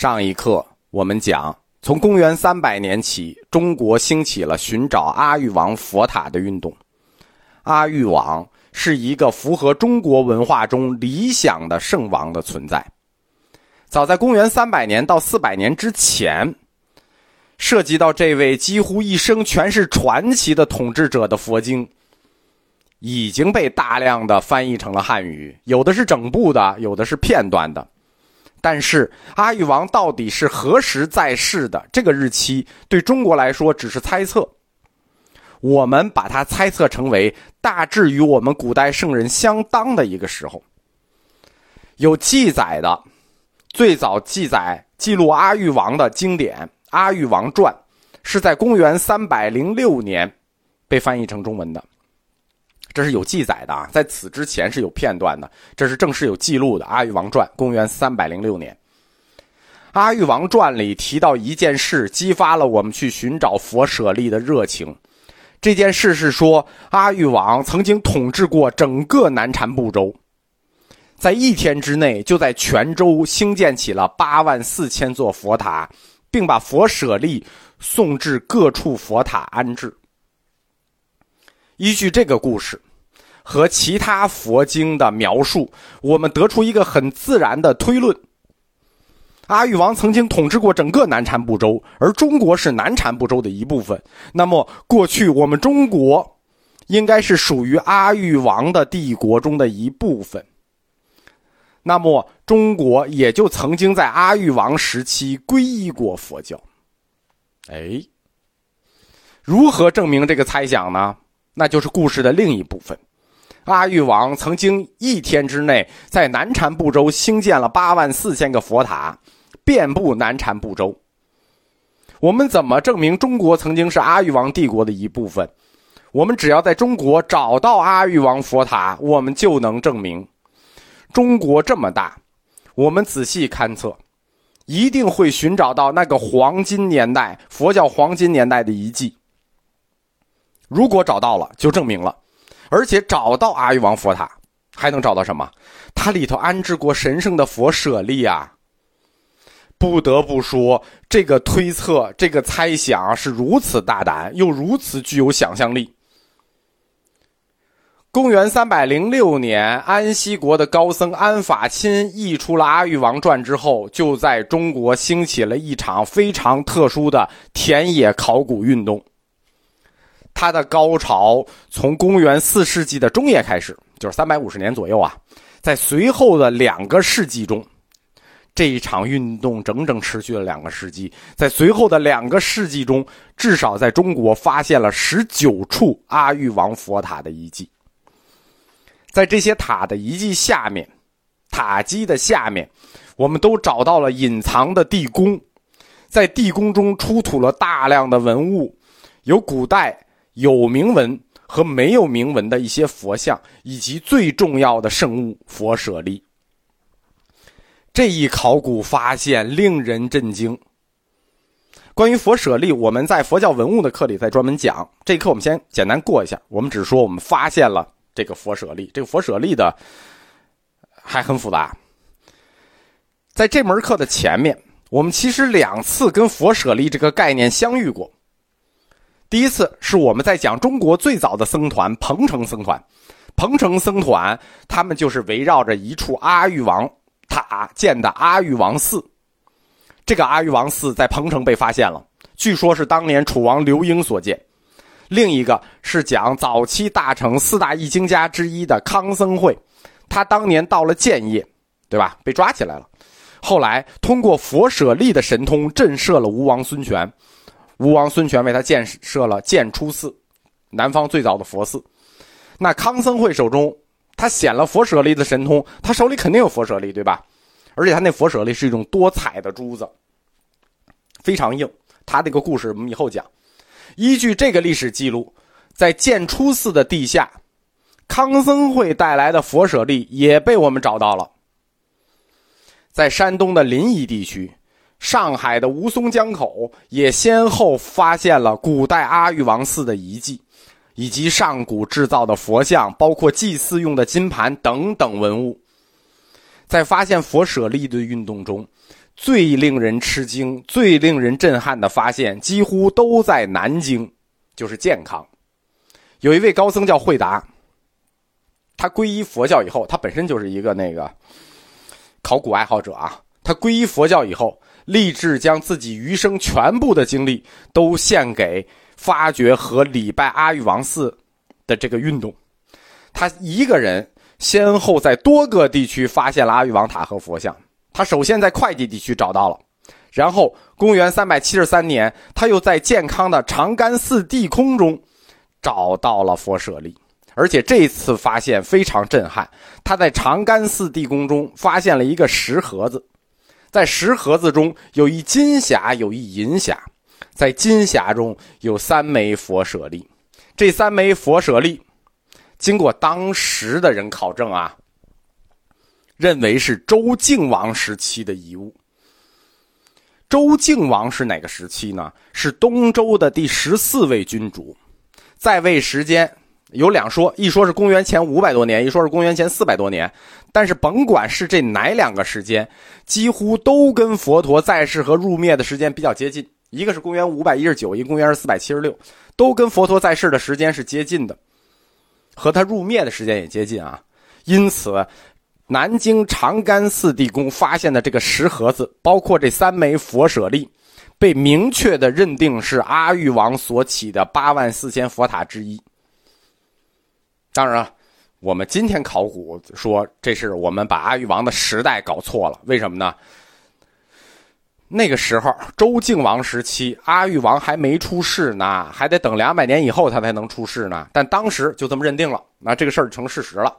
上一课我们讲，从公元三百年起，中国兴起了寻找阿育王佛塔的运动。阿育王是一个符合中国文化中理想的圣王的存在。早在公元三百年到四百年之前，涉及到这位几乎一生全是传奇的统治者的佛经，已经被大量的翻译成了汉语，有的是整部的，有的是片段的。但是阿育王到底是何时在世的？这个日期对中国来说只是猜测。我们把它猜测成为大致与我们古代圣人相当的一个时候。有记载的，最早记载记录阿育王的经典《阿育王传》，是在公元三百零六年被翻译成中文的。这是有记载的啊，在此之前是有片段的，这是正式有记录的《阿育王传》，公元三百零六年，《阿育王传》里提到一件事，激发了我们去寻找佛舍利的热情。这件事是说，阿育王曾经统治过整个南禅部洲，在一天之内就在全州兴建起了八万四千座佛塔，并把佛舍利送至各处佛塔安置。依据这个故事和其他佛经的描述，我们得出一个很自然的推论：阿育王曾经统治过整个南禅部洲，而中国是南禅部洲的一部分。那么，过去我们中国应该是属于阿育王的帝国中的一部分。那么，中国也就曾经在阿育王时期皈依过佛教。哎，如何证明这个猜想呢？那就是故事的另一部分。阿育王曾经一天之内在南禅部洲兴建了八万四千个佛塔，遍布南禅部洲。我们怎么证明中国曾经是阿育王帝国的一部分？我们只要在中国找到阿育王佛塔，我们就能证明。中国这么大，我们仔细勘测，一定会寻找到那个黄金年代佛教黄金年代的遗迹。如果找到了，就证明了，而且找到阿育王佛塔，还能找到什么？它里头安置过神圣的佛舍利啊！不得不说，这个推测、这个猜想是如此大胆，又如此具有想象力。公元三百零六年，安息国的高僧安法钦译出了《阿育王传》之后，就在中国兴起了一场非常特殊的田野考古运动。它的高潮从公元四世纪的中叶开始，就是三百五十年左右啊。在随后的两个世纪中，这一场运动整整持续了两个世纪。在随后的两个世纪中，至少在中国发现了十九处阿育王佛塔的遗迹。在这些塔的遗迹下面，塔基的下面，我们都找到了隐藏的地宫，在地宫中出土了大量的文物，有古代。有铭文和没有铭文的一些佛像，以及最重要的圣物佛舍利。这一考古发现令人震惊。关于佛舍利，我们在佛教文物的课里再专门讲。这一课我们先简单过一下，我们只说我们发现了这个佛舍利。这个佛舍利的还很复杂。在这门课的前面，我们其实两次跟佛舍利这个概念相遇过。第一次是我们在讲中国最早的僧团彭城僧团，彭城僧团他们就是围绕着一处阿育王塔建的阿育王寺。这个阿育王寺在彭城被发现了，据说是当年楚王刘英所建。另一个是讲早期大成四大译经家之一的康僧会，他当年到了建业，对吧？被抓起来了，后来通过佛舍利的神通震慑了吴王孙权。吴王孙权为他建设了建初寺，南方最早的佛寺。那康僧会手中，他显了佛舍利的神通，他手里肯定有佛舍利，对吧？而且他那佛舍利是一种多彩的珠子，非常硬。他这个故事我们以后讲。依据这个历史记录，在建初寺的地下，康僧会带来的佛舍利也被我们找到了。在山东的临沂地区。上海的吴淞江口也先后发现了古代阿育王寺的遗迹，以及上古制造的佛像，包括祭祀用的金盘等等文物。在发现佛舍利的运动中，最令人吃惊、最令人震撼的发现，几乎都在南京，就是健康。有一位高僧叫慧达，他皈依佛教以后，他本身就是一个那个考古爱好者啊。他皈依佛教以后，立志将自己余生全部的精力都献给发掘和礼拜阿育王寺的这个运动。他一个人先后在多个地区发现了阿育王塔和佛像。他首先在会稽地区找到了，然后公元三百七十三年，他又在健康的长干寺地空中找到了佛舍利。而且这次发现非常震撼，他在长干寺地宫中发现了一个石盒子。在石盒子中有一金匣，有一银匣，在金匣中有三枚佛舍利。这三枚佛舍利，经过当时的人考证啊，认为是周敬王时期的遗物。周敬王是哪个时期呢？是东周的第十四位君主，在位时间。有两说，一说是公元前五百多年，一说是公元前四百多年。但是甭管是这哪两个时间，几乎都跟佛陀在世和入灭的时间比较接近。一个是公元五百一十九，一公元是四百七十六，都跟佛陀在世的时间是接近的，和他入灭的时间也接近啊。因此，南京长干寺地宫发现的这个石盒子，包括这三枚佛舍利，被明确的认定是阿育王所起的八万四千佛塔之一。当然，我们今天考古说这是我们把阿育王的时代搞错了。为什么呢？那个时候周敬王时期，阿育王还没出世呢，还得等两百年以后他才能出世呢。但当时就这么认定了，那这个事儿成事实了。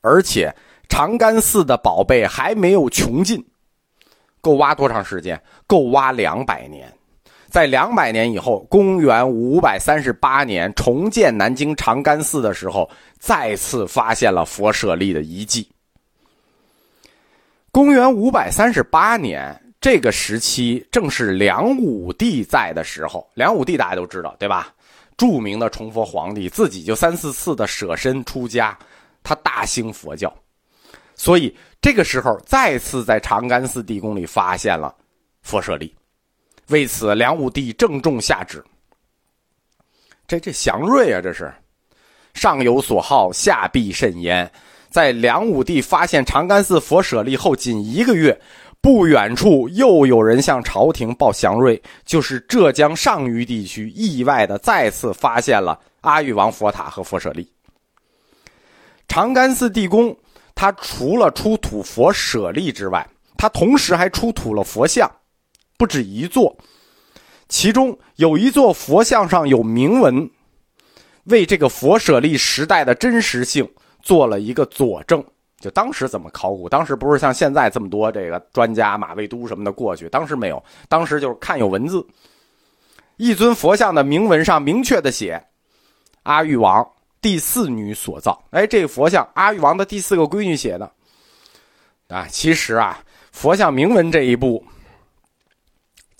而且长干寺的宝贝还没有穷尽，够挖多长时间？够挖两百年。在两百年以后，公元五百三十八年重建南京长干寺的时候，再次发现了佛舍利的遗迹。公元五百三十八年这个时期，正是梁武帝在的时候。梁武帝大家都知道，对吧？著名的崇佛皇帝，自己就三四次的舍身出家，他大兴佛教，所以这个时候再次在长干寺地宫里发现了佛舍利。为此，梁武帝郑重下旨。这这祥瑞啊，这是上有所好，下必甚焉。在梁武帝发现长干寺佛舍利后，仅一个月，不远处又有人向朝廷报祥瑞，就是浙江上虞地区意外的再次发现了阿育王佛塔和佛舍利。长干寺地宫，它除了出土佛舍利之外，它同时还出土了佛像。不止一座，其中有一座佛像上有铭文，为这个佛舍利时代的真实性做了一个佐证。就当时怎么考古？当时不是像现在这么多这个专家马未都什么的过去，当时没有，当时就是看有文字。一尊佛像的铭文上明确的写：“阿育王第四女所造。”哎，这个佛像阿育王的第四个闺女写的。啊，其实啊，佛像铭文这一步。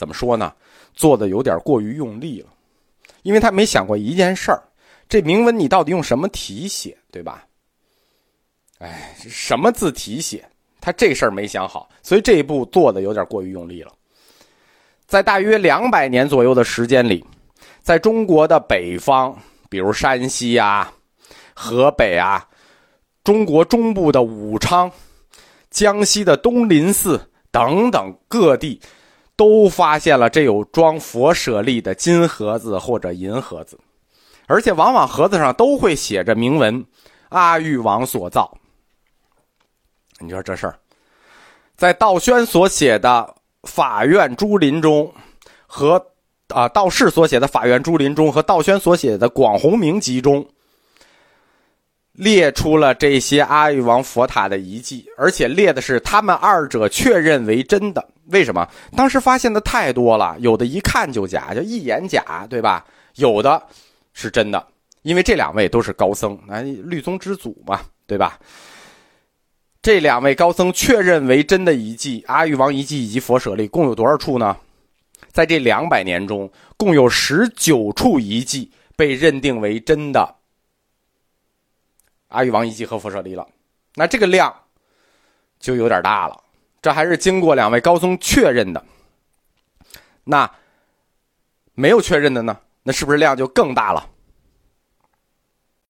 怎么说呢？做的有点过于用力了，因为他没想过一件事儿：这铭文你到底用什么体写，对吧？哎，什么字体写？他这事儿没想好，所以这一步做的有点过于用力了。在大约两百年左右的时间里，在中国的北方，比如山西啊、河北啊，中国中部的武昌、江西的东林寺等等各地。都发现了这有装佛舍利的金盒子或者银盒子，而且往往盒子上都会写着铭文“阿育王所造”。你说这事儿，在道宣所写的《法院诸林》中，和啊道士所写的《法院诸林》中，和道宣所写的《广弘明集》中。列出了这些阿育王佛塔的遗迹，而且列的是他们二者确认为真的。为什么？当时发现的太多了，有的一看就假，就一眼假，对吧？有的是真的，因为这两位都是高僧，啊，律宗之祖嘛，对吧？这两位高僧确认为真的遗迹，阿育王遗迹以及佛舍利共有多少处呢？在这两百年中，共有十九处遗迹被认定为真的。阿育王遗迹和佛舍利了，那这个量就有点大了。这还是经过两位高僧确认的。那没有确认的呢？那是不是量就更大了？